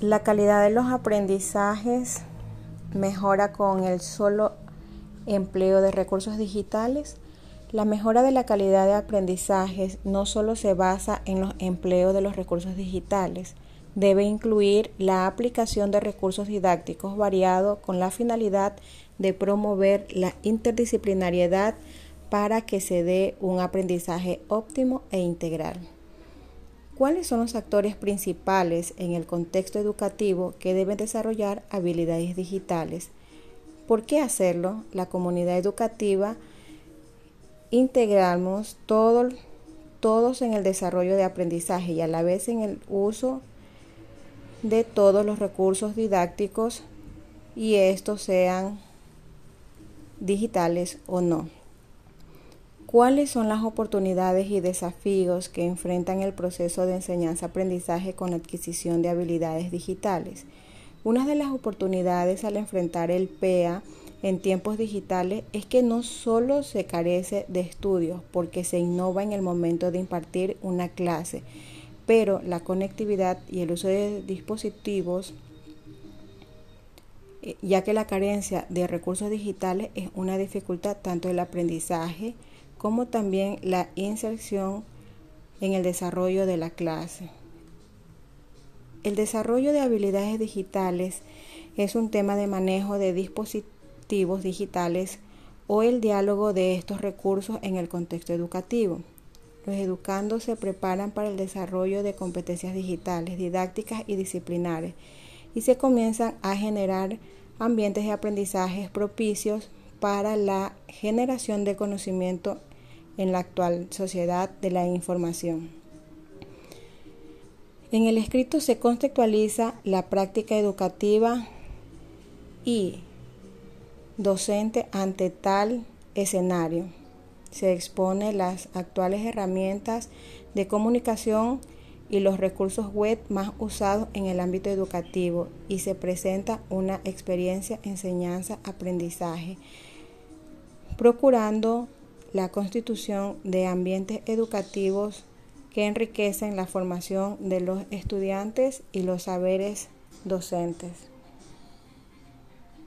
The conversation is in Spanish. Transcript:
La calidad de los aprendizajes mejora con el solo empleo de recursos digitales. La mejora de la calidad de aprendizajes no solo se basa en los empleos de los recursos digitales, debe incluir la aplicación de recursos didácticos variados con la finalidad de promover la interdisciplinariedad para que se dé un aprendizaje óptimo e integral. ¿Cuáles son los actores principales en el contexto educativo que deben desarrollar habilidades digitales? ¿Por qué hacerlo? La comunidad educativa integramos todos en el desarrollo de aprendizaje y a la vez en el uso de todos los recursos didácticos y estos sean digitales o no. ¿Cuáles son las oportunidades y desafíos que enfrentan el proceso de enseñanza-aprendizaje con adquisición de habilidades digitales? Una de las oportunidades al enfrentar el PEA en tiempos digitales es que no solo se carece de estudios porque se innova en el momento de impartir una clase, pero la conectividad y el uso de dispositivos eh, ya que la carencia de recursos digitales es una dificultad tanto del aprendizaje como también la inserción en el desarrollo de la clase. El desarrollo de habilidades digitales es un tema de manejo de dispositivos digitales o el diálogo de estos recursos en el contexto educativo. Los educandos se preparan para el desarrollo de competencias digitales, didácticas y disciplinares y se comienzan a generar ambientes de aprendizaje propicios para la generación de conocimiento en la actual sociedad de la información. En el escrito se contextualiza la práctica educativa y docente ante tal escenario. Se expone las actuales herramientas de comunicación y los recursos web más usados en el ámbito educativo y se presenta una experiencia enseñanza-aprendizaje, procurando la constitución de ambientes educativos que enriquecen la formación de los estudiantes y los saberes docentes.